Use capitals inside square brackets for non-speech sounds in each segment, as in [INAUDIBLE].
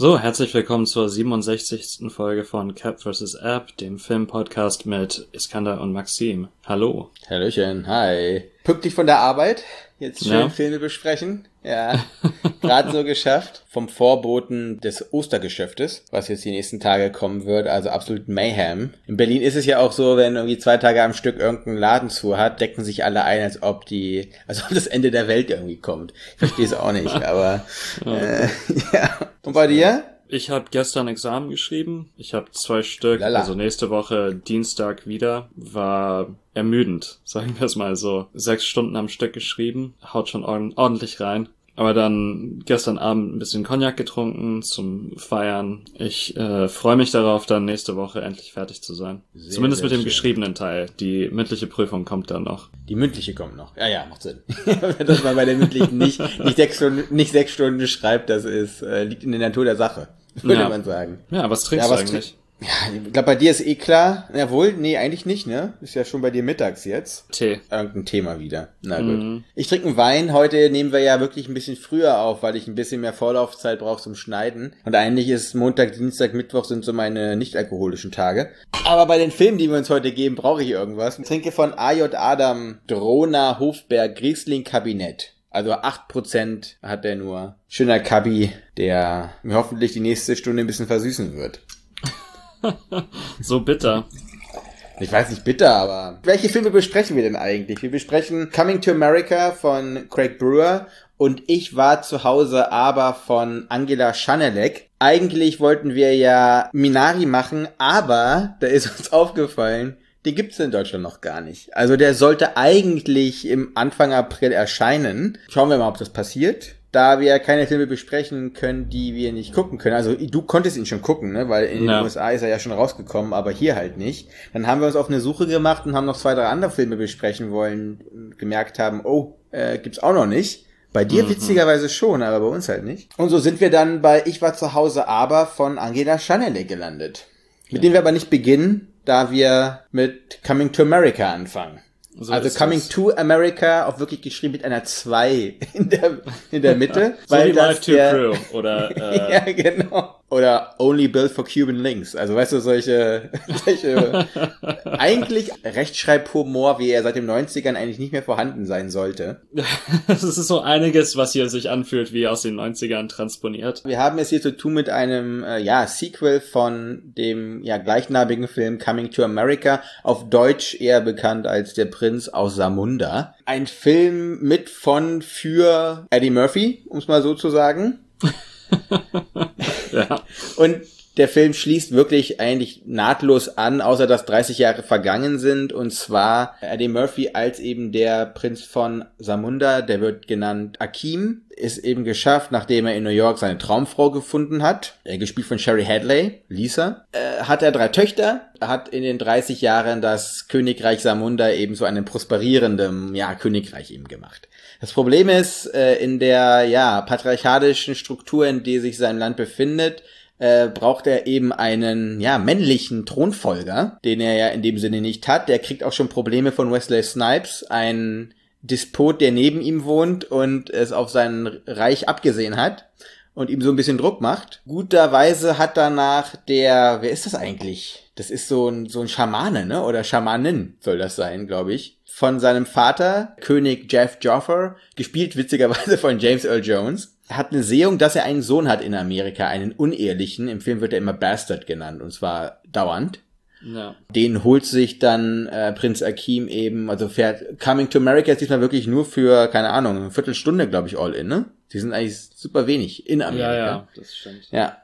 So, herzlich willkommen zur 67. Folge von Cap vs. App, dem Filmpodcast mit Iskander und Maxim. Hallo. Hallöchen, hi. Pünktlich von der Arbeit, jetzt schön Ja. Filme besprechen. Ja, gerade so geschafft. Vom Vorboten des Ostergeschäftes, was jetzt die nächsten Tage kommen wird, also absolut Mayhem. In Berlin ist es ja auch so, wenn irgendwie zwei Tage am Stück irgendein Laden zu hat, decken sich alle ein, als ob die, als ob das Ende der Welt irgendwie kommt. Ich verstehe es auch nicht, aber äh, [LAUGHS] ja. Und bei dir? Ich habe gestern Examen geschrieben. Ich habe zwei Stück, Lala. also nächste Woche Dienstag wieder. War ermüdend, [LAUGHS] sagen wir es mal so. Sechs Stunden am Stück geschrieben, haut schon ord- ordentlich rein. Aber dann gestern Abend ein bisschen Cognac getrunken zum Feiern. Ich äh, freue mich darauf, dann nächste Woche endlich fertig zu sein. Sehr, Zumindest sehr mit dem schön. geschriebenen Teil. Die mündliche Prüfung kommt dann noch. Die mündliche kommt noch. Ja, ja, macht Sinn. [LAUGHS] Dass man bei der mündlichen nicht, nicht, sechs, Stunden, nicht sechs Stunden schreibt, das ist, äh, liegt in der Natur der Sache, würde Ja. man sagen. Ja, was trinkst Ja, du was eigentlich? Ja, ich glaube, bei dir ist eh klar. Jawohl, nee, eigentlich nicht, ne? Ist ja schon bei dir mittags jetzt. Tee. Irgendein Thema wieder. Na gut. Mhm. Ich trinke einen Wein. Heute nehmen wir ja wirklich ein bisschen früher auf, weil ich ein bisschen mehr Vorlaufzeit brauche zum Schneiden. Und eigentlich ist Montag, Dienstag, Mittwoch sind so meine nicht-alkoholischen Tage. Aber bei den Filmen, die wir uns heute geben, brauche ich irgendwas. Ich trinke von AJ Adam Drona Hofberg Riesling Kabinett. Also 8% hat der nur. Schöner Kabi, der mir hoffentlich die nächste Stunde ein bisschen versüßen wird. [LAUGHS] So bitter. Ich weiß nicht bitter, aber welche Filme besprechen wir denn eigentlich? Wir besprechen Coming to America von Craig Brewer und Ich war zu Hause aber von Angela Schanelek. Eigentlich wollten wir ja Minari machen, aber da ist uns [LAUGHS] aufgefallen, den gibt's in Deutschland noch gar nicht. Also der sollte eigentlich im Anfang April erscheinen. Schauen wir mal, ob das passiert. Da wir keine Filme besprechen können, die wir nicht gucken können. Also du konntest ihn schon gucken, ne? Weil in den Ja. USA ist er ja schon rausgekommen, aber hier halt nicht. Dann haben wir uns auf eine Suche gemacht und haben noch zwei, drei andere Filme besprechen wollen und gemerkt haben, oh, äh, gibt's auch noch nicht. Bei dir witzigerweise schon, aber bei uns halt nicht. Und so sind wir dann bei Ich war zu Hause aber von Angela Schanele gelandet. Mit dem wir aber nicht beginnen, da wir mit Coming to America anfangen. So also Coming das. to America auch wirklich geschrieben mit einer 2 [LAUGHS] in der, in der Mitte. So wie das der- Crew oder [LAUGHS] äh, ja, genau. Oder Only Built for Cuban Links. Also weißt du, solche, [LAUGHS] solche [LAUGHS] eigentlich Rechtschreibhumor, wie er seit den 90ern eigentlich nicht mehr vorhanden sein sollte. [LAUGHS] es ist so einiges, was hier sich anfühlt wie aus den 90ern transponiert. Wir haben es hier zu tun mit einem äh, ja, Sequel von dem ja gleichnamigen Film Coming to America, auf Deutsch eher bekannt als Der Prinz aus Samunda. Ein Film mit von für Eddie Murphy, um es mal so zu sagen. [LAUGHS] Ja. Und der Film schließt wirklich eigentlich nahtlos an, außer dass 30 Jahre vergangen sind. Und zwar Eddie Murphy als eben der Prinz von Samunda, der wird genannt Akim, ist eben geschafft, nachdem er in New York seine Traumfrau gefunden hat, äh, gespielt von Sherry Hadley, Lisa, äh, hat er drei Töchter, Er hat in den 30 Jahren das Königreich Samunda eben so einem prosperierenden, ja, Königreich eben gemacht. Das Problem ist, äh, in der, ja, patriarchalischen Struktur, in der sich sein Land befindet, äh, braucht er eben einen, ja, männlichen Thronfolger, den er ja in dem Sinne nicht hat. Der kriegt auch schon Probleme von Wesley Snipes, ein Despot, der neben ihm wohnt und es auf sein Reich abgesehen hat und ihm so ein bisschen Druck macht. Guterweise hat danach der, wer ist das eigentlich? Das ist so ein, so ein Schamane, ne? Oder Schamanin soll das sein, glaube ich. Von seinem Vater, König Jeff Joffer, gespielt witzigerweise von James Earl Jones. Hat eine Sehung, dass er einen Sohn hat in Amerika, einen unehelichen. Im Film wird er immer Bastard genannt, und zwar dauernd. Ja. Den holt sich dann äh, Prinz Akim eben, also fährt Coming to America ist diesmal wirklich nur für, keine Ahnung, eine Viertelstunde, glaube ich, all in, ne? Die sind eigentlich super wenig in Amerika. ja, ja, das stimmt. Ja.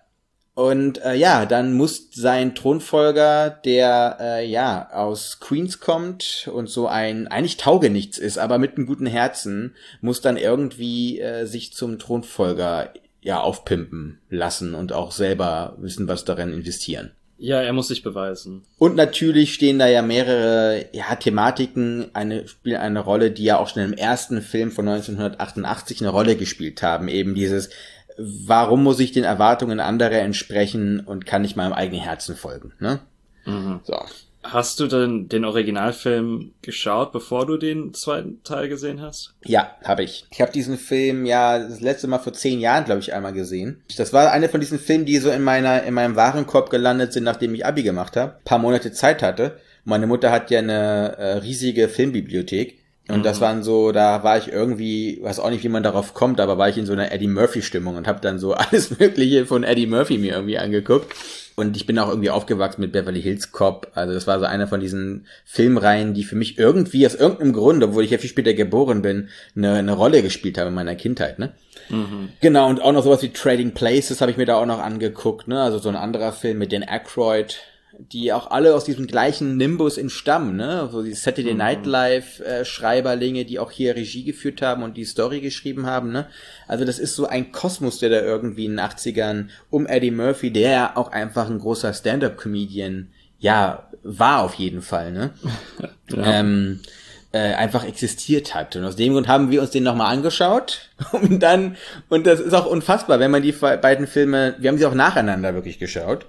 Und äh, ja, dann muss sein Thronfolger, der äh, ja aus Queens kommt und so ein eigentlich Taugenichts ist, aber mit einem guten Herzen, muss dann irgendwie äh, sich zum Thronfolger ja aufpimpen lassen und auch selber wissen, was darin investieren. Ja, er muss sich beweisen. Und natürlich stehen da ja mehrere ja, Thematiken, eine, spielen eine Rolle, die ja auch schon im ersten Film von 1988 eine Rolle gespielt haben. Eben dieses, warum muss ich den Erwartungen anderer entsprechen und kann ich meinem eigenen Herzen folgen, ne? Mhm. So. Hast du denn den Originalfilm geschaut, bevor du den zweiten Teil gesehen hast? Ja, habe ich. Ich habe diesen Film ja das letzte Mal vor zehn Jahren, glaube ich, einmal gesehen. Das war einer von diesen Filmen, die so in meiner in meinem Warenkorb gelandet sind, nachdem ich Abi gemacht habe. Paar Monate Zeit hatte. Meine Mutter hat ja eine äh, riesige Filmbibliothek. Und das waren so, da war ich irgendwie, weiß auch nicht, wie man darauf kommt, aber war ich in so einer Eddie Murphy Stimmung und habe dann so [LAUGHS] alles Mögliche von Eddie Murphy mir irgendwie angeguckt. Und ich bin auch irgendwie aufgewachsen mit Beverly Hills Cop. Also das war so einer von diesen Filmreihen, die für mich irgendwie aus irgendeinem Grund, obwohl ich ja viel später geboren bin, eine, eine Rolle gespielt haben in meiner Kindheit, ne? Genau, und auch noch sowas wie Trading Places habe ich mir da auch noch angeguckt, ne? Also so ein anderer Film mit Dan Aykroyd, die auch alle aus diesem gleichen Nimbus entstammen, ne? So die Saturday Night Live äh, Schreiberlinge, die auch hier Regie geführt haben und die Story geschrieben haben, ne? Also das ist so ein Kosmos, der da irgendwie in den 80ern um Eddie Murphy, der ja auch einfach ein großer Stand-up Comedian ja war auf jeden Fall, ne? [LAUGHS] ähm, äh, einfach existiert hat. Und aus dem Grund haben wir uns den nochmal angeschaut. [LAUGHS] Und dann, und das ist auch unfassbar, wenn man die beiden Filme, wir haben sie auch nacheinander wirklich geschaut.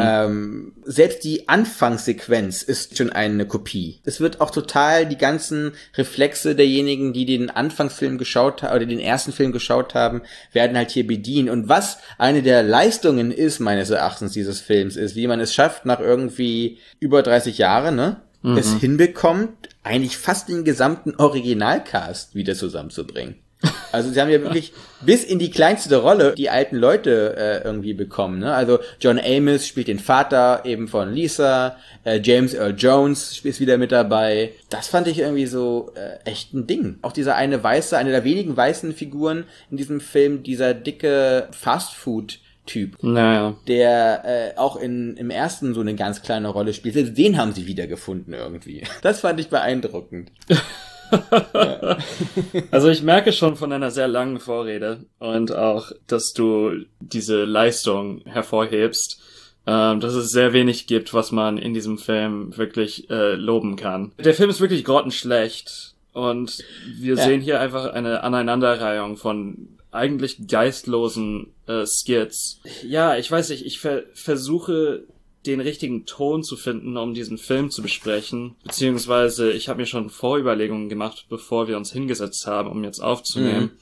Ähm, selbst die Anfangssequenz ist schon eine Kopie. Es wird auch total die ganzen Reflexe derjenigen, die den Anfangsfilm geschaut haben oder den ersten Film geschaut haben, werden halt hier bedient. Und was eine der Leistungen ist, meines Erachtens, dieses Films, ist, wie man es schafft, nach irgendwie über 30 Jahren, ne? Es hinbekommt, eigentlich fast den gesamten Originalcast wieder zusammenzubringen. Also sie haben ja wirklich bis in die kleinste Rolle die alten Leute äh, irgendwie bekommen. Ne? Also John Amos spielt den Vater eben von Lisa, äh, James Earl Jones ist wieder mit dabei. Das fand ich irgendwie so äh, echt ein Ding. Auch dieser eine weiße, eine der wenigen weißen Figuren in diesem Film, dieser dicke Fastfood. Typ, Naja. der äh, auch in, im ersten so eine ganz kleine Rolle spielt. Den haben sie wiedergefunden irgendwie. Das fand ich beeindruckend. [LAUGHS] [LAUGHS] Also ich merke schon von einer sehr langen Vorrede und auch, dass du diese Leistung hervorhebst, ähm, dass es sehr wenig gibt, was man in diesem Film wirklich äh, loben kann. Der Film ist wirklich grottenschlecht und wir Ja. sehen hier einfach eine Aneinanderreihung von eigentlich geistlosen äh, Skits. Ja, ich weiß nicht, ich ver versuche den richtigen Ton zu finden, um diesen Film zu besprechen. Beziehungsweise ich habe mir schon Vorüberlegungen gemacht, bevor wir uns hingesetzt haben, um jetzt aufzunehmen.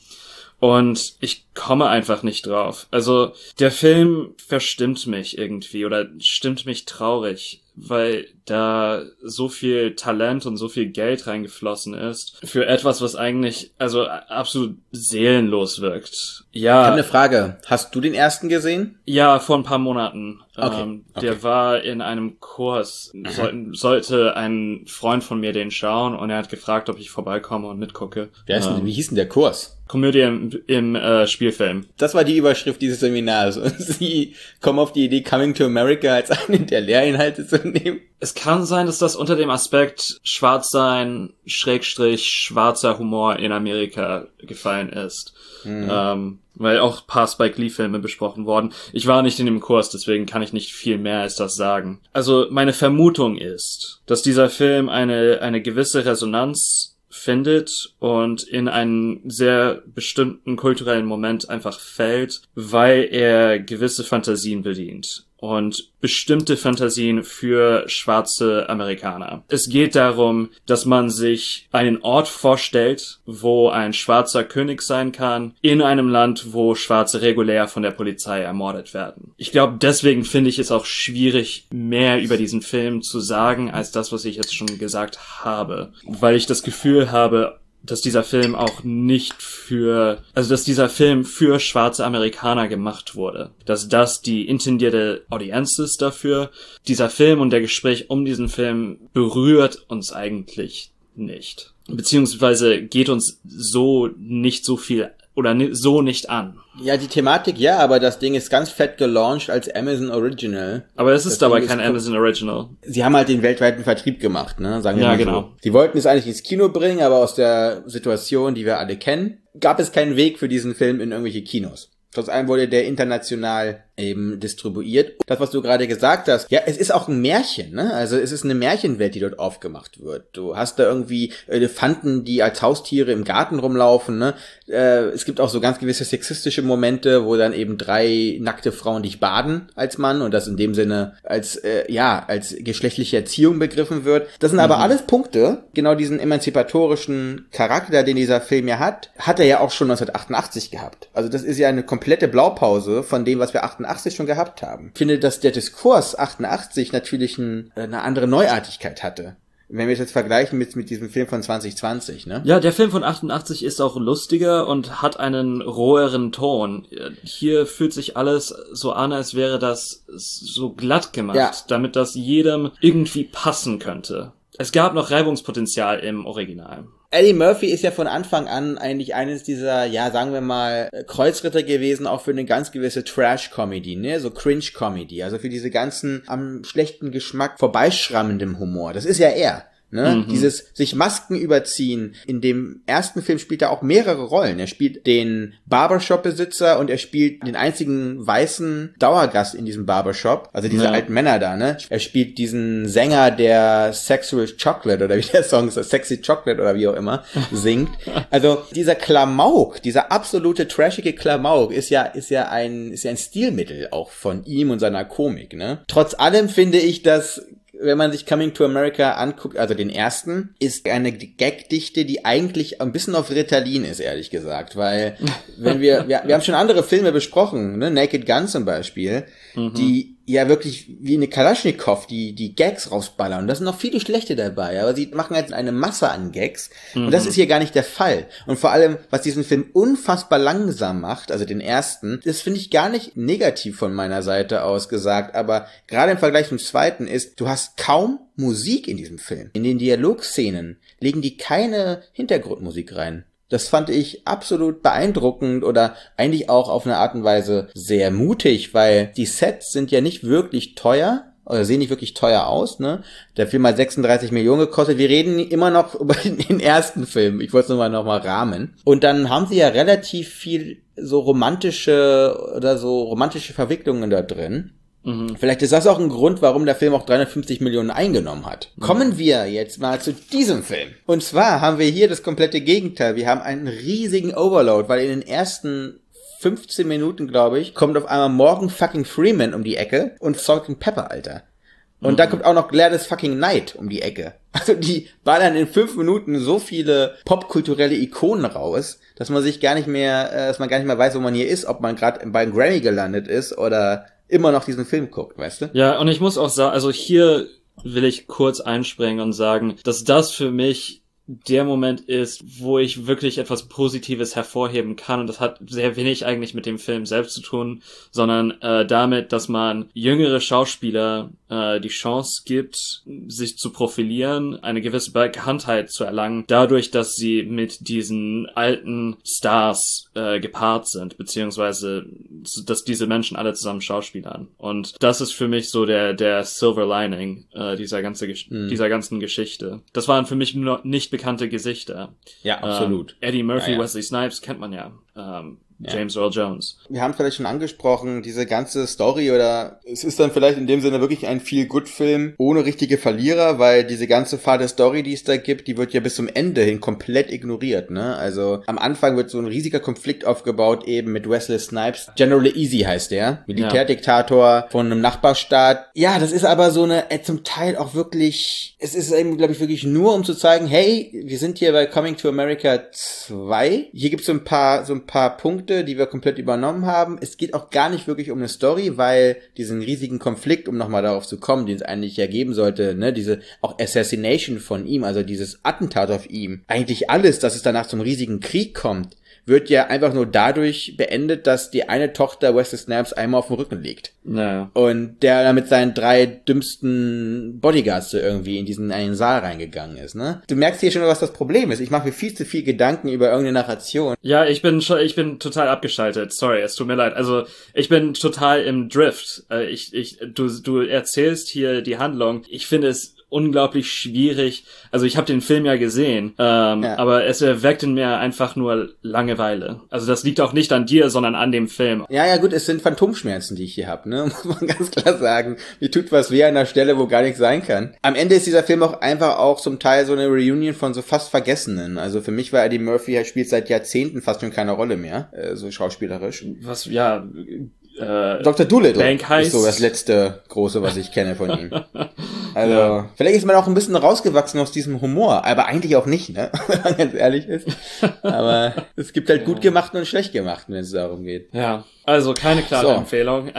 Und ich komme einfach nicht drauf. Also der Film verstimmt mich irgendwie oder stimmt mich traurig, weil da so viel Talent und so viel Geld reingeflossen ist für etwas, was eigentlich also absolut seelenlos wirkt. Ich Ja, habe eine Frage. Hast du den ersten gesehen? ja, vor ein paar Monaten. Okay, Ähm, okay. Der war in einem Kurs. Soll, sollte ein Freund von mir den schauen und er hat gefragt, ob ich vorbeikomme und mitgucke. Wie, heißt denn, Ähm, wie hieß denn der Kurs? Komödie im, im äh, Spielfilm. Das war die Überschrift dieses Seminars. Und [LAUGHS] sie kommen auf die Idee, Coming to America als einen der Lehrinhalte zu nehmen. Es kann sein, dass das unter dem Aspekt Schwarzsein, Schrägstrich, schwarzer Humor in Amerika gefallen ist. Ähm, weil auch ein paar Spike Lee Filme besprochen worden. Ich war nicht in dem Kurs, deswegen kann ich nicht viel mehr als das sagen. Also meine Vermutung ist, dass dieser Film eine, eine gewisse Resonanz findet und in einen sehr bestimmten kulturellen Moment einfach fällt, weil er gewisse Fantasien bedient und bestimmte Fantasien für schwarze Amerikaner. Es geht darum, dass man sich einen Ort vorstellt, wo ein schwarzer König sein kann, in einem Land, wo Schwarze regulär von der Polizei ermordet werden. Ich glaube, deswegen finde ich es auch schwierig, mehr über diesen Film zu sagen, als das, was ich jetzt schon gesagt habe, weil ich das Gefühl habe, dass dieser Film auch nicht für, also dass dieser Film für schwarze Amerikaner gemacht wurde. Dass das die intendierte Audienz ist dafür. Dieser Film und der Gespräch um diesen Film berührt uns eigentlich nicht. Beziehungsweise geht uns so nicht so viel oder so nicht an. Ja, die Thematik ja, aber das Ding ist ganz fett gelauncht als Amazon Original. Aber es ist Das dabei Ding kein ist- Amazon Original. Sie haben halt den weltweiten Vertrieb gemacht, ne? Sagen wir Ja, mal so. genau. Sie wollten es eigentlich ins Kino bringen, aber aus der Situation, die wir alle kennen, gab es keinen Weg für diesen Film in irgendwelche Kinos. Trotz allem wurde der international eben distribuiert. Das, was du gerade gesagt hast, ja, es ist auch ein Märchen, ne? Also es ist eine Märchenwelt, die dort aufgemacht wird. Du hast da irgendwie Elefanten, die als Haustiere im Garten rumlaufen, ne? Äh, es gibt auch so ganz gewisse sexistische Momente, wo dann eben drei nackte Frauen dich baden als Mann und das in dem Sinne als, äh, ja, als geschlechtliche Erziehung begriffen wird. Das sind aber alles Punkte, genau diesen emanzipatorischen Charakter, den dieser Film ja hat, hat er ja auch schon 1988 gehabt. Also das ist ja eine komplette Blaupause von dem, was wir 88 schon gehabt haben. Ich finde, dass der Diskurs 88 natürlich ein, eine andere Neuartigkeit hatte. Wenn wir es jetzt vergleichen mit, mit diesem Film von 2020, ne? Ja, der Film von 88 ist auch lustiger und hat einen roheren Ton. Hier fühlt sich alles so an, als wäre das so glatt gemacht, Ja. damit das jedem irgendwie passen könnte. Es gab noch Reibungspotenzial im Original. Eddie Murphy ist ja von Anfang an eigentlich eines dieser, ja, sagen wir mal, äh, Kreuzritter gewesen, auch für eine ganz gewisse Trash-Comedy, ne, so Cringe-Comedy, also für diese ganzen am schlechten Geschmack vorbeischrammendem Humor. Das ist ja er. Ne? Dieses sich Masken überziehen. In dem ersten Film spielt er auch mehrere Rollen. Er spielt den Barbershop-Besitzer und er spielt den einzigen weißen Dauergast in diesem Barbershop. Also diese Ja. alten Männer da, ne? Er spielt diesen Sänger, der Sexual Chocolate oder wie [LAUGHS] der Song ist, Sexy Chocolate oder wie auch immer, [LAUGHS] singt. Also dieser Klamauk, dieser absolute trashige Klamauk ist ja, ist ja ein, ist ja ein Stilmittel auch von ihm und seiner Komik, ne? Trotz allem finde ich, dass wenn man sich Coming to America anguckt, also den ersten, ist eine Gagdichte, die eigentlich ein bisschen auf Ritalin ist, ehrlich gesagt, weil [LAUGHS] wenn wir, wir, wir haben schon andere Filme besprochen, ne, Naked Gun zum Beispiel, die ja wirklich wie eine Kalaschnikow, die, die Gags rausballern. Und da sind noch viele schlechte dabei, aber sie machen halt eine Masse an Gags. Und das ist hier gar nicht der Fall. Und vor allem, was diesen Film unfassbar langsam macht, also den ersten, das finde ich gar nicht negativ von meiner Seite aus gesagt, aber gerade im Vergleich zum zweiten ist, du hast kaum Musik in diesem Film. In den Dialogszenen legen die keine Hintergrundmusik rein. Das fand ich absolut beeindruckend oder eigentlich auch auf eine Art und Weise sehr mutig, weil die Sets sind ja nicht wirklich teuer oder sehen nicht wirklich teuer aus, ne? Der Film hat 36 Millionen gekostet. Wir reden immer noch [LAUGHS] über den ersten Film. Ich wollte es nur noch mal rahmen. Und dann haben sie ja relativ viel so romantische oder so romantische Verwicklungen da drin. Vielleicht ist das auch ein Grund, warum der Film auch 350 Millionen eingenommen hat. Kommen wir jetzt mal zu diesem Film. Und zwar haben wir hier das komplette Gegenteil. Wir haben einen riesigen Overload, weil in den ersten 15 Minuten, glaube ich, kommt auf einmal Morgan fucking Freeman um die Ecke und Salt and Pepper, Alter. Und dann kommt auch noch Gladys fucking Knight um die Ecke. [LAUGHS] Also die ballern in fünf Minuten so viele popkulturelle Ikonen raus, dass man sich gar nicht mehr, äh, dass man gar nicht mehr weiß, wo man hier ist, ob man gerade beim Grammy gelandet ist oder immer noch diesen Film guckt, weißt du? Ja, und ich muss auch sagen, also hier will ich kurz einspringen und sagen, dass das für mich der Moment ist, wo ich wirklich etwas Positives hervorheben kann. Und das hat sehr wenig eigentlich mit dem Film selbst zu tun, sondern äh, damit, dass man jüngere Schauspieler äh, die Chance gibt, sich zu profilieren, eine gewisse Bekanntheit zu erlangen, dadurch, dass sie mit diesen alten Stars äh, gepaart sind, beziehungsweise dass diese Menschen alle zusammen schauspielern. Und das ist für mich so der der Silver Lining äh, dieser ganze Gesch dieser ganzen Geschichte. Das waren für mich nur nicht bekannte Gesichter. Ja, absolut. Ähm, Eddie Murphy, Ja, ja. Wesley Snipes kennt man ja. Ähm, James Earl Jones. Wir haben vielleicht schon angesprochen, diese ganze Story oder es ist dann vielleicht in dem Sinne wirklich ein Feel-Good-Film ohne richtige Verlierer, weil diese ganze fade Story, die es da gibt, die wird ja bis zum Ende hin komplett ignoriert, ne? Also am Anfang wird so ein riesiger Konflikt aufgebaut eben mit Wesley Snipes. General Easy heißt der, Militärdiktator von einem Nachbarstaat. Ja, das ist aber so eine äh, zum Teil auch wirklich, es ist eben, glaube ich, wirklich nur um zu zeigen, hey, wir sind hier bei Coming to America 2. Hier gibt es so ein paar, so ein paar Punkte, die wir komplett übernommen haben. Es geht auch gar nicht wirklich um eine Story, weil diesen riesigen Konflikt, um nochmal darauf zu kommen, den es eigentlich ja geben sollte, ne, diese auch Assassination von ihm, also dieses Attentat auf ihm, eigentlich alles, dass es danach zum riesigen Krieg kommt, wird ja einfach nur dadurch beendet, dass die eine Tochter Wesley Snipes einmal auf dem Rücken liegt. Naja. Und der mit seinen drei dümmsten Bodyguards so irgendwie in diesen einen Saal reingegangen ist, ne? Du merkst hier schon, was das Problem ist. Ich mache mir viel zu viel Gedanken über irgendeine Narration. Ja, ich bin schon, ich bin total abgeschaltet. Sorry, es tut mir leid. Also ich bin total im Drift. Äh, Ich, ich, du, du erzählst hier die Handlung. Ich finde es unglaublich schwierig. Also ich habe den Film ja gesehen, ähm, Ja. aber es erweckt in mir einfach nur Langeweile. Also das liegt auch nicht an dir, sondern an dem Film. Ja, ja, gut, es sind Phantomschmerzen, die ich hier habe, ne? [LAUGHS] Muss man ganz klar sagen. Mir tut was weh an der Stelle, wo gar nichts sein kann. Am Ende ist dieser Film auch einfach auch zum Teil so eine Reunion von so fast Vergessenen. Also für mich war Eddie Murphy, er spielt seit Jahrzehnten fast schon keine Rolle mehr, äh, so schauspielerisch. Was, ja, äh, Dr. Doolittle Bank ist Heist. so das letzte große, was ich kenne von ihm. [LAUGHS] Also, vielleicht ist man auch ein bisschen rausgewachsen aus diesem Humor, aber eigentlich auch nicht, ne? [LAUGHS] Wenn man ganz ehrlich ist. Aber [LAUGHS] es gibt halt gut gemachten und schlecht gemachten, wenn es darum geht. ja. Also keine klare So. Empfehlung.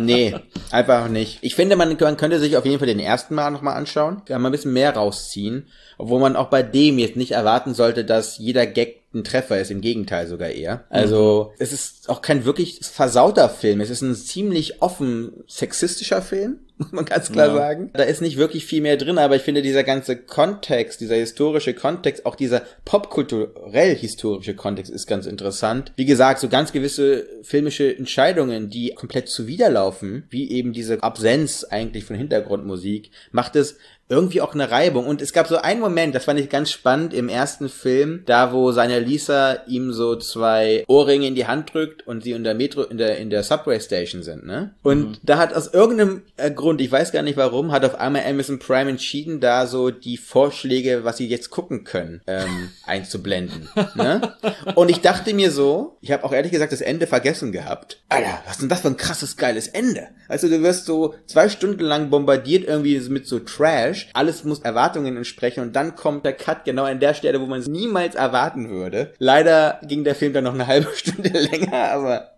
Nee, einfach nicht. Ich finde, man, man könnte sich auf jeden Fall den ersten Mal nochmal anschauen. Kann man ein bisschen mehr rausziehen. Obwohl man auch bei dem jetzt nicht erwarten sollte, dass jeder Gag ein Treffer ist. Im Gegenteil sogar eher. Also, es ist auch kein wirklich versauter Film. Es ist ein ziemlich offen sexistischer Film. [LAUGHS] Muss man ganz klar Ja. sagen. Da ist nicht wirklich viel mehr drin, aber ich finde dieser ganze Kontext, dieser historische Kontext, auch dieser popkulturell historische Kontext ist ganz interessant. Wie gesagt, so ganz gewisse filmische Entscheidungen, die komplett zuwiderlaufen, wie eben diese Absenz eigentlich von Hintergrundmusik, macht es irgendwie auch eine Reibung. Und es gab so einen Moment, das fand ich ganz spannend im ersten Film, da wo seine Lisa ihm so zwei Ohrringe in die Hand drückt und sie in der Metro, in der, in der Subway Station sind, ne? Und da hat aus irgendeinem äh, Grund, ich weiß gar nicht warum, hat auf einmal Amazon Prime entschieden, da so die Vorschläge, was sie jetzt gucken können, ähm, [LAUGHS] einzublenden, ne? Und ich dachte mir so, ich habe auch ehrlich gesagt das Ende vergessen gehabt. Alter, was ist denn das für ein krasses, geiles Ende? Also du wirst so zwei Stunden lang bombardiert irgendwie mit so Trash. Alles muss Erwartungen entsprechen und dann kommt der Cut genau an der Stelle, wo man es niemals erwarten würde. Leider ging der Film dann noch eine halbe [LAUGHS] Stunde länger, aber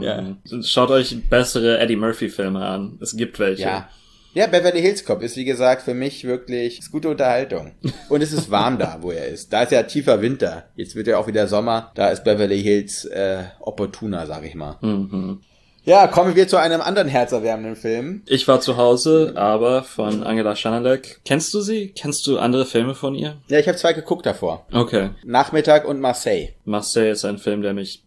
ja. Schaut euch bessere Eddie Murphy Filme an. Es gibt welche. Ja. Ja, Beverly Hills Cop ist wie gesagt für mich wirklich ist gute Unterhaltung. [LAUGHS] Und es ist warm da, wo er ist. Da ist ja tiefer Winter. Jetzt wird ja auch wieder Sommer. Da ist Beverly Hills äh, opportuner, sag ich mal. Mhm. Ja, kommen wir zu einem anderen herzerwärmenden Film. Ich war zu Hause, aber von Angela Schanelek. Kennst du sie? Kennst du andere Filme von ihr? Ja, ich habe zwei geguckt davor. Okay. Nachmittag und Marseille. Marseille ist ein Film, der mich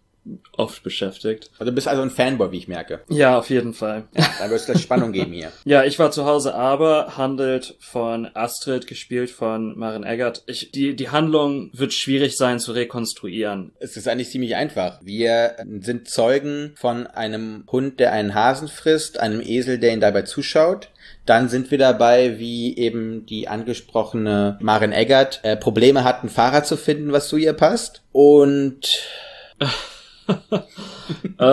oft beschäftigt. Also du bist also ein Fanboy, wie ich merke. Ja, auf jeden Fall. Da wird es gleich Spannung geben hier. [LAUGHS] Ja, ich war zu Hause, aber handelt von Astrid, gespielt von Maren Eggert. Ich, die, die Handlung wird schwierig sein zu rekonstruieren. Es ist eigentlich ziemlich einfach. Wir sind Zeugen von einem Hund, der einen Hasen frisst, einem Esel, der ihn dabei zuschaut. Dann sind wir dabei, wie eben die angesprochene Maren Eggert äh, Probleme hat, ein Fahrrad zu finden, was zu ihr passt. Und [LAUGHS] äh,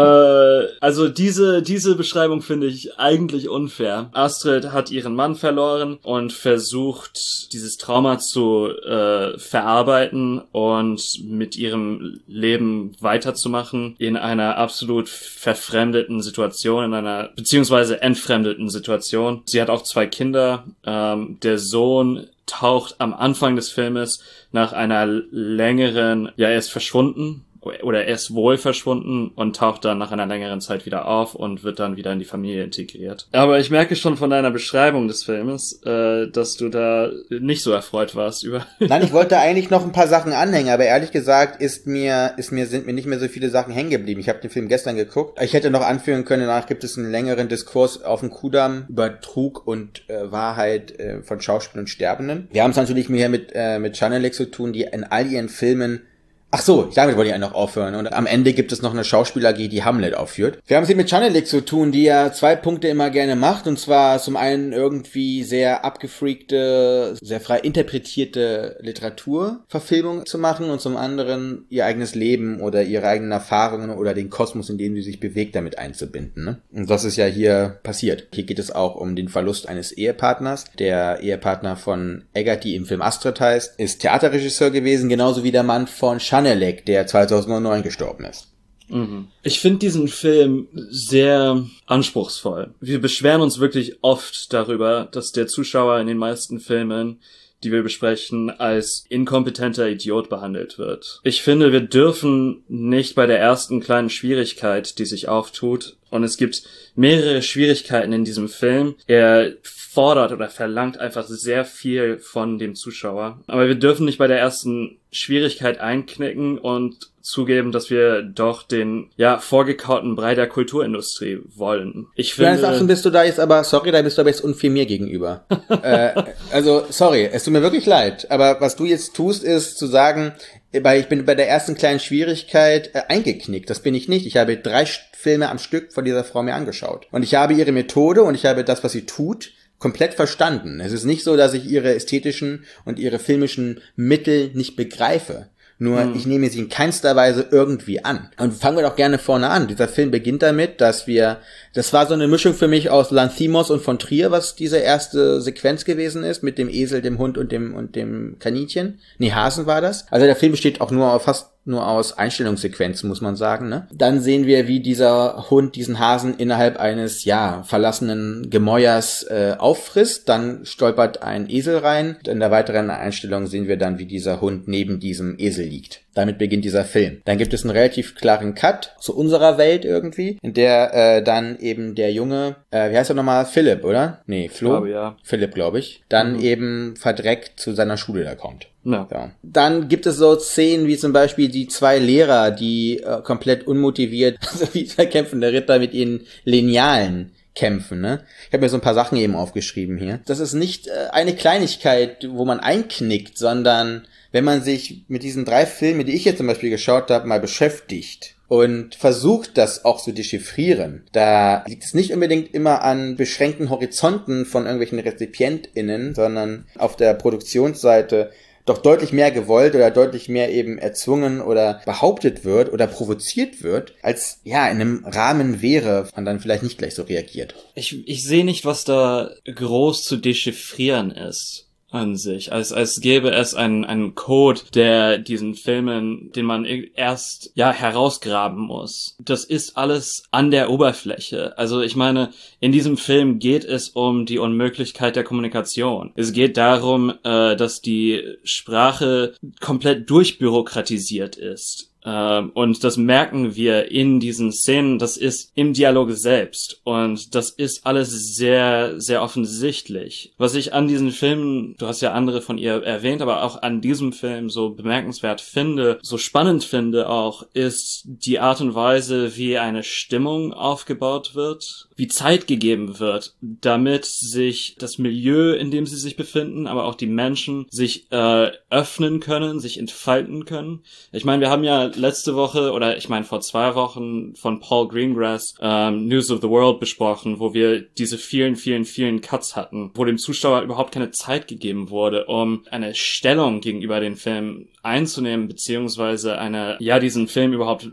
also diese, diese Beschreibung finde ich eigentlich unfair. Astrid hat ihren Mann verloren und versucht, dieses Trauma zu äh, verarbeiten und mit ihrem Leben weiterzumachen in einer absolut verfremdeten Situation, in einer beziehungsweise entfremdeten Situation. Sie hat auch zwei Kinder. Ähm, der Sohn taucht am Anfang des Filmes nach einer längeren, ja, er ist verschwunden oder er ist wohl verschwunden und taucht dann nach einer längeren Zeit wieder auf und wird dann wieder in die Familie integriert. Aber ich merke schon von deiner Beschreibung des Filmes, äh, dass du da nicht so erfreut warst über. [LAUGHS] Nein, ich wollte eigentlich noch ein paar Sachen anhängen, aber ehrlich gesagt ist mir, ist mir, sind mir nicht mehr so viele Sachen hängen geblieben. Ich habe den Film gestern geguckt. Ich hätte noch anführen können, danach gibt es einen längeren Diskurs auf dem Kudamm über Trug und äh, Wahrheit äh, von Schauspielern und Sterbenden. Wir haben es natürlich hier mit, äh, mit Chanelek zu tun, die in all ihren Filmen Ach so, damit wollte ich noch aufhören. Und am Ende gibt es noch eine Schauspieler AG, die Hamlet aufführt. Wir haben es hier mit Chanelik zu tun, die ja zwei Punkte immer gerne macht. Und zwar zum einen irgendwie sehr abgefreakte, sehr frei interpretierte Literaturverfilmung zu machen und zum anderen ihr eigenes Leben oder ihre eigenen Erfahrungen oder den Kosmos, in dem sie sich bewegt, damit einzubinden. Ne? Und das ist ja hier passiert. Hier geht es auch um den Verlust eines Ehepartners. Der Ehepartner von Eggert, die im Film Astrid heißt, ist Theaterregisseur gewesen, genauso wie der Mann von Chanelek, der 2009 gestorben ist. Ich finde diesen Film sehr anspruchsvoll. Wir beschweren uns wirklich oft darüber, dass der Zuschauer in den meisten Filmen, die wir besprechen, als inkompetenter Idiot behandelt wird. Ich finde, wir dürfen nicht bei der ersten kleinen Schwierigkeit, die sich auftut, Und es gibt mehrere Schwierigkeiten in diesem Film. Er fordert oder verlangt einfach sehr viel von dem Zuschauer. Aber wir dürfen nicht bei der ersten Schwierigkeit einknicken und zugeben, dass wir doch den ja vorgekauten Brei der Kulturindustrie wollen. Ich finde, Kleines Achsen bist du da jetzt aber, sorry, da bist du aber jetzt unfair mir gegenüber. [LAUGHS] äh, also, sorry, es tut mir wirklich leid, aber was du jetzt tust, ist zu sagen, weil ich bin bei der ersten kleinen Schwierigkeit äh, eingeknickt. Das bin ich nicht. Ich habe drei Filme am Stück von dieser Frau mir angeschaut. Und ich habe ihre Methode und ich habe das, was sie tut, komplett verstanden. Es ist nicht so, dass ich ihre ästhetischen und ihre filmischen Mittel nicht begreife. Nur Hm. ich nehme sie in keinster Weise irgendwie an. Und fangen wir doch gerne vorne an. Dieser Film beginnt damit, dass wir, das war so eine Mischung für mich aus Lanthimos und von Trier, was diese erste Sequenz gewesen ist, mit dem Esel, dem Hund und dem, und dem Kaninchen. Nee, Hasen war das. Also der Film besteht auch nur fast nur aus Einstellungssequenzen, muss man sagen. Ne? Dann sehen wir, wie dieser Hund diesen Hasen innerhalb eines, ja, verlassenen Gemäuers äh, auffrisst. Dann stolpert ein Esel rein. Und in der weiteren Einstellung sehen wir dann, wie dieser Hund neben diesem Esel liegt. Damit beginnt dieser Film. Dann gibt es einen relativ klaren Cut zu unserer Welt irgendwie, in der äh, dann eben der Junge, äh, wie heißt er nochmal? Philipp, oder? Nee, Flo? glaube, ja. Philipp, glaube ich. Dann eben verdreckt zu seiner Schule da kommt. Ja. Ja. Dann gibt es so Szenen wie zum Beispiel die zwei Lehrer, die äh, komplett unmotiviert, [LAUGHS] also wie zwei kämpfende Ritter mit ihren Linealen kämpfen. Ne? Ich habe mir so ein paar Sachen eben aufgeschrieben hier. Das ist nicht äh, eine Kleinigkeit, wo man einknickt, sondern wenn man sich mit diesen drei Filmen, die ich jetzt zum Beispiel geschaut habe, mal beschäftigt und versucht, das auch zu dechiffrieren, da liegt es nicht unbedingt immer an beschränkten Horizonten von irgendwelchen RezipientInnen, sondern auf der Produktionsseite doch deutlich mehr gewollt oder deutlich mehr eben erzwungen oder behauptet wird oder provoziert wird, als ja in einem Rahmen wäre, man dann vielleicht nicht gleich so reagiert. Ich, ich sehe nicht, was da groß zu dechiffrieren ist an sich, als, als gäbe es einen, einen Code, der diesen Filmen, den man erst, ja, herausgraben muss. Das ist alles an der Oberfläche. Also ich meine, in diesem Film geht es um die Unmöglichkeit der Kommunikation. Es geht darum, äh, dass die Sprache komplett durchbürokratisiert ist. Ähm, und das merken wir in diesen Szenen, das ist im Dialog selbst. Und das ist alles sehr, sehr offensichtlich. Was ich an diesen Filmen, du hast ja andere von ihr erwähnt, aber auch an diesem Film so bemerkenswert finde, so spannend finde auch, ist die Art und Weise, wie eine Stimmung aufgebaut wird, wie Zeit gegeben wird, damit sich das Milieu, in dem sie sich befinden, aber auch die Menschen sich äh, öffnen können, sich entfalten können. Ich meine, wir haben ja letzte Woche oder ich meine vor zwei Wochen von Paul Greengrass ähm, News of the World besprochen, wo wir diese vielen, vielen, vielen Cuts hatten, wo dem Zuschauer überhaupt keine Zeit gegeben wurde, um eine Stellung gegenüber den Film einzunehmen, beziehungsweise eine, ja, diesen Film überhaupt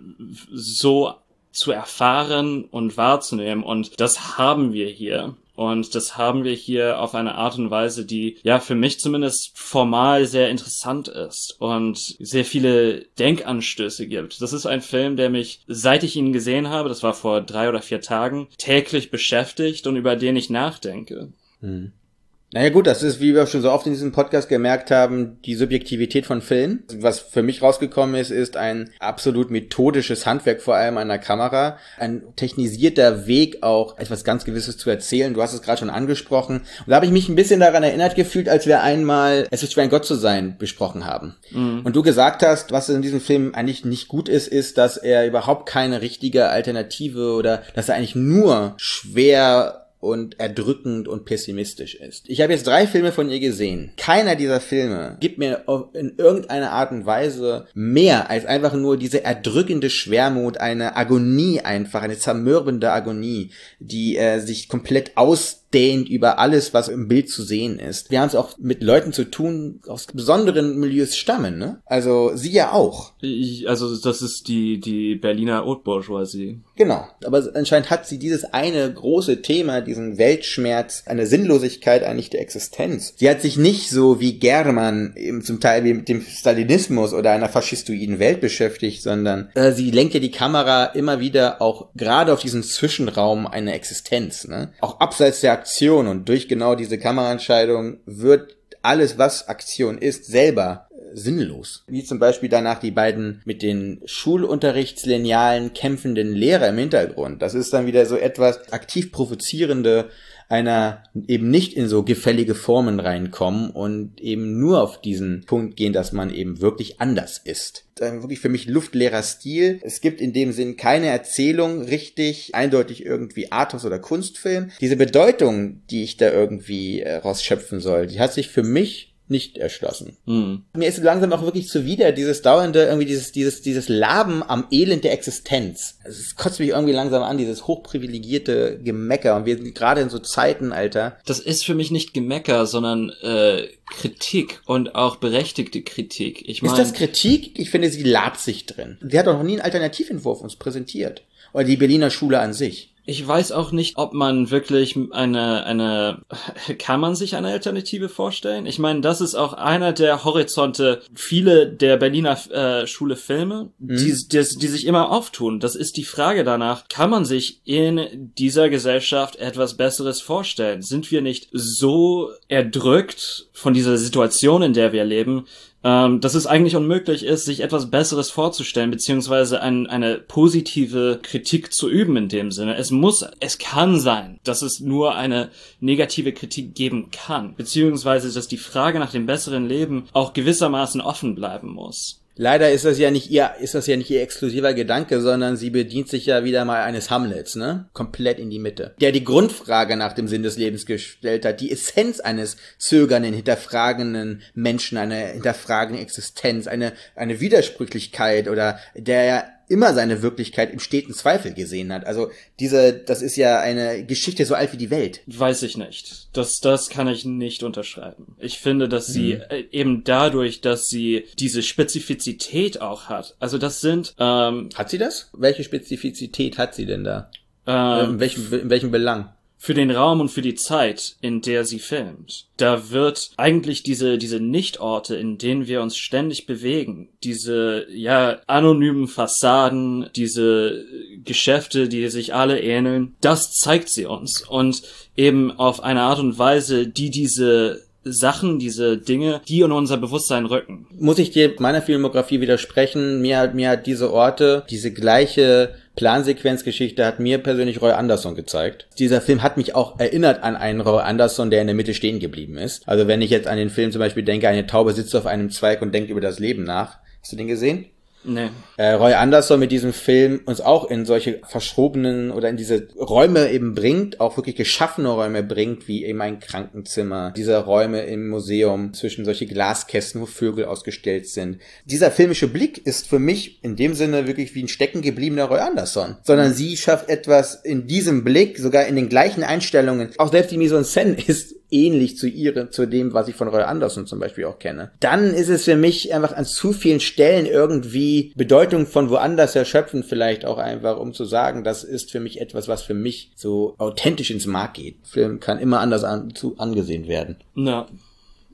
so zu erfahren und wahrzunehmen. Und das haben wir hier. Und das haben wir hier auf eine Art und Weise, die ja für mich zumindest formal sehr interessant ist und sehr viele Denkanstöße gibt. Das ist ein Film, der mich, seit ich ihn gesehen habe, das war vor drei oder vier Tagen, täglich beschäftigt und über den ich nachdenke. Hm. Naja gut, das ist, wie wir schon so oft in diesem Podcast gemerkt haben, die Subjektivität von Filmen. Was für mich rausgekommen ist, ist ein absolut methodisches Handwerk vor allem einer Kamera. Ein technisierter Weg auch, etwas ganz Gewisses zu erzählen. Du hast es gerade schon angesprochen. Und da habe ich mich ein bisschen daran erinnert gefühlt, als wir einmal Es ist schwer ein Gott zu sein besprochen haben. Mhm. Und du gesagt hast, was in diesem Film eigentlich nicht gut ist, ist, dass er überhaupt keine richtige Alternative oder dass er eigentlich nur schwer und erdrückend und pessimistisch ist. Ich habe jetzt drei Filme von ihr gesehen. Keiner dieser Filme gibt mir in irgendeiner Art und Weise mehr als einfach nur diese erdrückende Schwermut, eine Agonie einfach, eine zermürbende Agonie, die äh, sich komplett ausdehnt über alles, was im Bild zu sehen ist. Wir haben es auch mit Leuten zu tun, aus besonderen Milieus stammen, ne? Also sie ja auch. Ich, also das ist die, die Berliner Haute Bourgeoisie. Genau. Aber anscheinend hat sie dieses eine große Thema, diesen Weltschmerz, eine Sinnlosigkeit eigentlich der Existenz. Sie hat sich nicht so wie German eben zum Teil wie mit dem Stalinismus oder einer faschistoiden Welt beschäftigt, sondern äh, sie lenkt ja die Kamera immer wieder auch gerade auf diesen Zwischenraum einer Existenz. Ne? Auch abseits der Aktion und durch genau diese Kameraentscheidung wird alles, was Aktion ist, selber sinnlos. Wie zum Beispiel danach die beiden mit den Schulunterrichtslinealen kämpfenden Lehrer im Hintergrund. Das ist dann wieder so etwas aktiv provozierende einer eben nicht in so gefällige Formen reinkommen und eben nur auf diesen Punkt gehen, dass man eben wirklich anders ist. Wirklich für mich luftleerer Stil. Es gibt in dem Sinn keine Erzählung richtig, eindeutig irgendwie Artus oder Kunstfilm. Diese Bedeutung, die ich da irgendwie äh, rausschöpfen soll, die hat sich für mich nicht erschlossen. Hm. Mir ist langsam auch wirklich zuwider, dieses dauernde, irgendwie dieses, dieses, dieses Laben am Elend der Existenz. Es kotzt mich irgendwie langsam an, dieses hochprivilegierte Gemecker. Und wir sind gerade in so Zeiten, Alter. Das ist für mich nicht Gemecker, sondern äh, Kritik und auch berechtigte Kritik. Ich mein, ist das Kritik? Ich finde, sie labt sich drin. Sie hat doch noch nie einen Alternativentwurf uns präsentiert. Oder die Berliner Schule an sich. Ich weiß auch nicht, ob man wirklich eine, eine, [LAUGHS] kann man sich eine Alternative vorstellen? Ich meine, das ist auch einer der Horizonte, viele der Berliner äh, Schule Filme, Mhm. die, die, die sich immer auftun. Das ist die Frage danach, kann man sich in dieser Gesellschaft etwas Besseres vorstellen? Sind wir nicht so erdrückt von dieser Situation, in der wir leben, ähm, dass es eigentlich unmöglich ist, sich etwas Besseres vorzustellen, beziehungsweise ein, eine positive Kritik zu üben in dem Sinne. Es muss, es kann sein, dass es nur eine negative Kritik geben kann, beziehungsweise dass die Frage nach dem besseren Leben auch gewissermaßen offen bleiben muss. Leider ist das ja nicht ihr, ist das ja nicht ihr exklusiver Gedanke, sondern sie bedient sich ja wieder mal eines Hamlets, ne? Komplett in die Mitte. Der die Grundfrage nach dem Sinn des Lebens gestellt hat, die Essenz eines zögernden, hinterfragenden Menschen, eine hinterfragende Existenz, eine, eine Widersprüchlichkeit oder der immer seine Wirklichkeit im steten Zweifel gesehen hat. Also diese, das ist ja eine Geschichte so alt wie die Welt. Weiß ich nicht. Das, das kann ich nicht unterschreiben. Ich finde, dass sie äh, eben dadurch, dass sie diese Spezifizität auch hat. Also das sind, ähm, Hat sie das? Welche Spezifizität hat sie denn da? ähm, in, welchem, in welchem Belang? Für den Raum und für die Zeit, in der sie filmt. Da wird eigentlich diese, diese Nichtorte, in denen wir uns ständig bewegen, diese, ja, anonymen Fassaden, diese Geschäfte, die sich alle ähneln, das zeigt sie uns. Und eben auf eine Art und Weise, die diese Sachen, diese Dinge, die in unser Bewusstsein rücken. muss ich dir meiner Filmografie widersprechen. Mir hat, mir hat diese Orte, diese gleiche Plansequenzgeschichte hat mir persönlich Roy Anderson gezeigt. Dieser Film hat mich auch erinnert an einen Roy Anderson, der in der Mitte stehen geblieben ist. Also wenn ich jetzt an den Film zum Beispiel denke, eine Taube sitzt auf einem Zweig und denkt über das Leben nach. Hast du den gesehen? Nee. äh, Roy Anderson mit diesem Film uns auch in solche verschobenen oder in diese Räume eben bringt, auch wirklich geschaffene Räume bringt, wie eben ein Krankenzimmer, diese Räume im Museum zwischen solche Glaskästen, wo Vögel ausgestellt sind. Dieser filmische Blick ist für mich in dem Sinne wirklich wie ein stecken gebliebener Roy Anderson, sondern sie schafft etwas in diesem Blick, sogar in den gleichen Einstellungen. Auch selbst die Mise en Scène [LAUGHS] ist ähnlich zu ihrem, zu dem, was ich von Roy Anderson zum Beispiel auch kenne. Dann ist es für mich einfach an zu vielen Stellen irgendwie Bedeutung von woanders erschöpfen, vielleicht auch einfach, um zu sagen, das ist für mich etwas, was für mich so authentisch ins Mark geht. Film kann immer anders an, zu, angesehen werden. Na,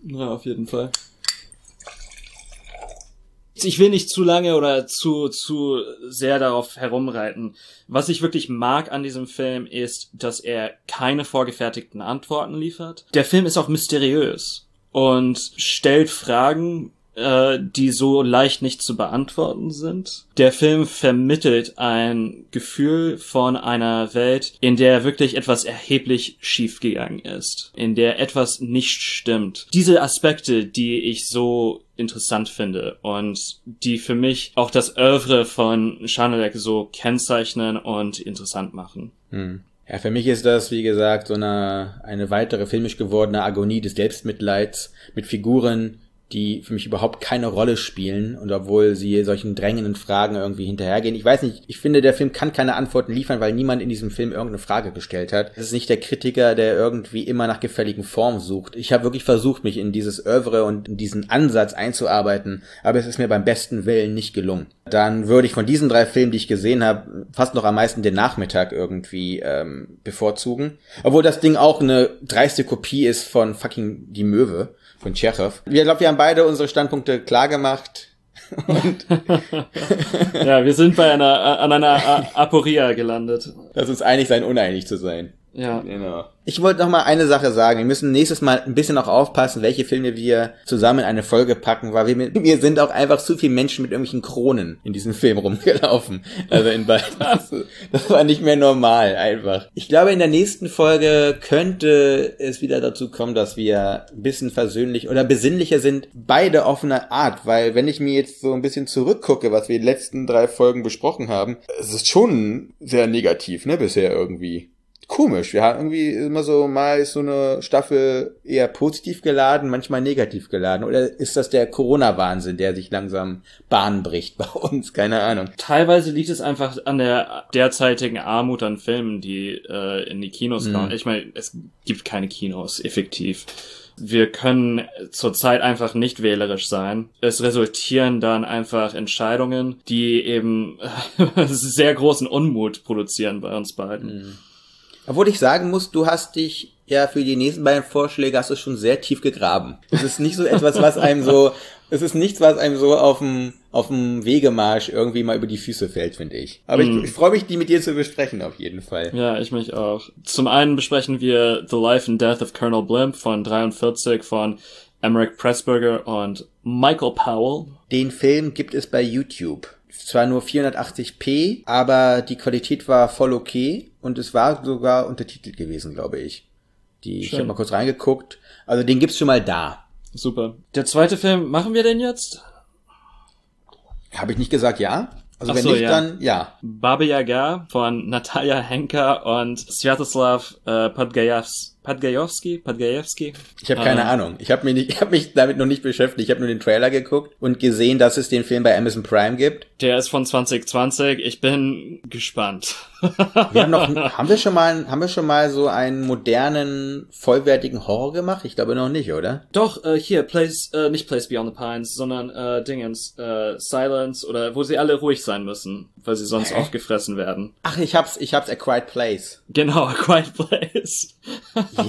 na, auf jeden Fall. Ich will nicht zu lange oder zu, zu sehr darauf herumreiten. Was ich wirklich mag an diesem Film ist, dass er keine vorgefertigten Antworten liefert. Der Film ist auch mysteriös und stellt Fragen, äh, die so leicht nicht zu beantworten sind. Der Film vermittelt ein Gefühl von einer Welt, in der wirklich etwas erheblich schiefgegangen ist, in der etwas nicht stimmt. Diese Aspekte, die ich so interessant finde und die für mich auch das Oeuvre von Schanelek so kennzeichnen und interessant machen. Ja, für mich ist das, wie gesagt, so eine, eine weitere filmisch gewordene Agonie des Selbstmitleids mit Figuren, die für mich überhaupt keine Rolle spielen und obwohl sie solchen drängenden Fragen irgendwie hinterhergehen. Ich weiß nicht, ich finde, der Film kann keine Antworten liefern, weil niemand in diesem Film irgendeine Frage gestellt hat. Es ist nicht der Kritiker, der irgendwie immer nach gefälligen Formen sucht. Ich habe wirklich versucht, mich in dieses Oeuvre und in diesen Ansatz einzuarbeiten, aber es ist mir beim besten Willen nicht gelungen. Dann würde ich von diesen drei Filmen, die ich gesehen habe, fast noch am meisten den Nachmittag irgendwie ähm, bevorzugen. Obwohl das Ding auch eine dreiste Kopie ist von fucking Die Möwe von Tschechow. Wir glaube, wir haben beide unsere Standpunkte klar gemacht. Und [LAUGHS] Ja, wir sind bei einer, an einer Aporia gelandet. lass uns einig sein, uneinig zu sein. Ja. Genau. Ich wollte noch mal eine Sache sagen. Wir müssen nächstes Mal ein bisschen auch aufpassen, welche Filme wir zusammen in eine Folge packen, weil wir, wir sind auch einfach zu viele Menschen mit irgendwelchen Kronen in diesem Film rumgelaufen. Also in beiden. [LAUGHS] Das war nicht mehr normal, einfach. Ich glaube, in der nächsten Folge könnte es wieder dazu kommen, dass wir ein bisschen versöhnlich oder besinnlicher sind. Beide eine Art, weil wenn ich mir jetzt so ein bisschen zurückgucke, was wir in den letzten drei Folgen besprochen haben, es ist schon sehr negativ, ne, bisher irgendwie komisch. Wir haben irgendwie immer so, mal ist so eine Staffel eher positiv geladen, manchmal negativ geladen. Oder ist das der Corona-Wahnsinn, der sich langsam Bahn bricht [LAUGHS] bei uns? Keine Ahnung. Teilweise liegt es einfach an der derzeitigen Armut an Filmen, die äh, in die Kinos Mhm. kommen. Ich meine, es gibt keine Kinos, effektiv. Wir können zurzeit einfach nicht wählerisch sein. Es resultieren dann einfach Entscheidungen, die eben [LAUGHS] sehr großen Unmut produzieren bei uns beiden. Mhm. Obwohl ich sagen muss, du hast dich ja für die nächsten beiden Vorschläge hast du schon sehr tief gegraben. Es ist nicht so etwas, was einem so, es ist nichts, was einem so auf dem, auf dem Wegemarsch irgendwie mal über die Füße fällt, finde ich. Aber Mhm. ich, ich freue mich, die mit dir zu besprechen, auf jeden Fall. Ja, ich mich auch. Zum einen besprechen wir The Life and Death of Colonel Blimp von 43 von Emmerich Pressburger und Michael Powell. Den Film gibt es bei YouTube. Zwar nur 480p, aber die Qualität war voll okay und es war sogar untertitelt gewesen, glaube ich. Die, ich habe mal kurz reingeguckt. Also den gibt's schon mal da. Super. Der zweite Film, machen wir den jetzt? Habe ich nicht gesagt ja? Also Ach wenn so, nicht, ja. dann ja. Baba Yaga von [LAUGHS] Natalia Henker und Sviatoslav äh, Podgajevs- Podgajewski? Podgajewski? Ich habe keine Ah. Ahnung. Ich habe mich, nicht- ich hab mich damit noch nicht beschäftigt. Ich habe nur den Trailer geguckt und gesehen, dass es den Film bei Amazon Prime gibt. Der ist von 2020. Ich bin gespannt. Wir haben noch, haben wir schon mal, haben wir schon mal so einen modernen, vollwertigen Horror gemacht? Ich glaube noch nicht, oder? Doch, äh, hier, Place, äh, nicht Place Beyond the Pines, sondern äh, Dingens, äh, Silence oder wo sie alle ruhig sein müssen, weil sie sonst Hä? aufgefressen werden. Ach, ich hab's, ich hab's A Quiet Place. Genau, A Quiet Place.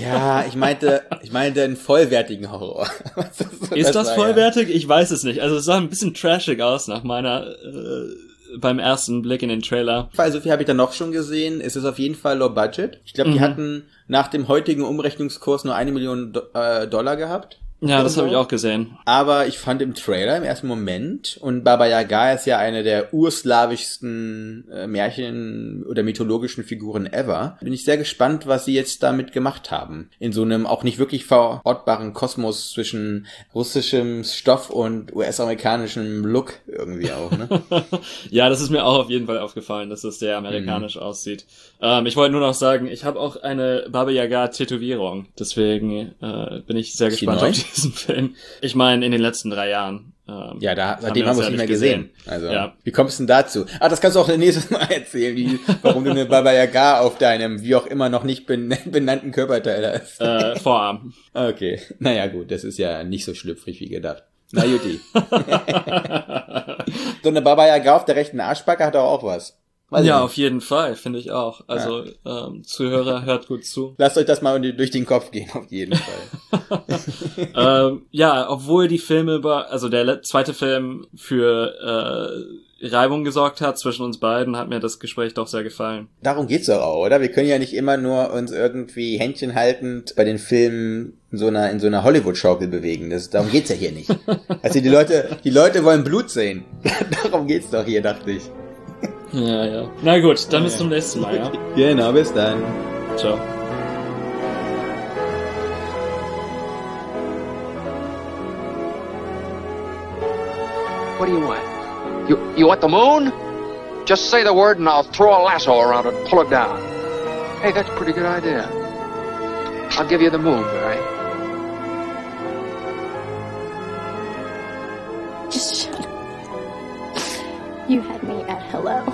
Ja, ich meinte, ich meinte einen vollwertigen Horror. [LAUGHS] So- Ist das vollwertig? Ich weiß es nicht. Also es sah ein bisschen trashig aus nach meiner äh, beim ersten Blick in den Trailer. Ja. So viel habe ich da noch schon gesehen. Es ist auf jeden Fall low budget. Ich glaube, die Mhm. hatten nach dem heutigen Umrechnungskurs nur eine Million Do äh, Dollar gehabt. Ja, das Oder habe ich so. auch gesehen. Aber ich fand im Trailer im ersten Moment, und Baba Yaga ist ja eine der urslawischsten äh, Märchen- oder mythologischen Figuren ever, bin ich sehr gespannt, was sie jetzt damit gemacht haben. In so einem auch nicht wirklich verortbaren Kosmos zwischen russischem Stoff und US-amerikanischem Look irgendwie auch, ne? [LAUGHS] ja, das ist mir auch auf jeden Fall aufgefallen, dass es sehr amerikanisch aussieht. Ähm, ich wollte nur noch sagen, ich habe auch eine Baba Yaga Tätowierung. Deswegen äh, bin ich sehr gespannt diesen Film. [LAUGHS] Ich meine, in den letzten drei Jahren. Ähm, Ja, da, seitdem haben wir es nicht mehr gesehen. Also, Ja. wie kommst du denn dazu? Ah, das kannst du auch nächstes [LAUGHS] Mal erzählen, wie, warum du eine Baba Yaga auf deinem, wie auch immer noch nicht ben [LAUGHS] benannten Körperteil hast. Äh, Vorarm. Okay, naja gut, das ist ja nicht so schlüpfrig wie gedacht. Na Juti. so eine Baba Yaga auf der rechten Arschbacke hat doch auch was. Weiß ja, auf jeden Fall, finde ich auch. Also, ähm, Zuhörer, hört gut zu. [LAUGHS] Lasst euch das mal durch den Kopf gehen, auf jeden Fall. [LAUGHS] ähm, ja, obwohl die Filme, über, also der zweite Film für äh, Reibung gesorgt hat zwischen uns beiden, hat mir das Gespräch doch sehr gefallen. Darum geht's doch auch, oder? Wir können ja nicht immer nur uns irgendwie Händchen haltend bei den Filmen in so einer, in so einer Hollywood-Schaukel bewegen. Das, darum geht's ja hier nicht. [LAUGHS] Also die Leute, die Leute wollen Blut sehen. darum geht's doch hier, dachte ich. Ja, ja. Na gut, dann bis zum nächsten Mal, ja. Genau, bis dann. Ciao. What do you want? You you want the moon? Just say the word and I'll throw a lasso around it and pull it down. Hey, that's a pretty good idea. I'll give you the moon, Barry. Just shut up. You had me at hello.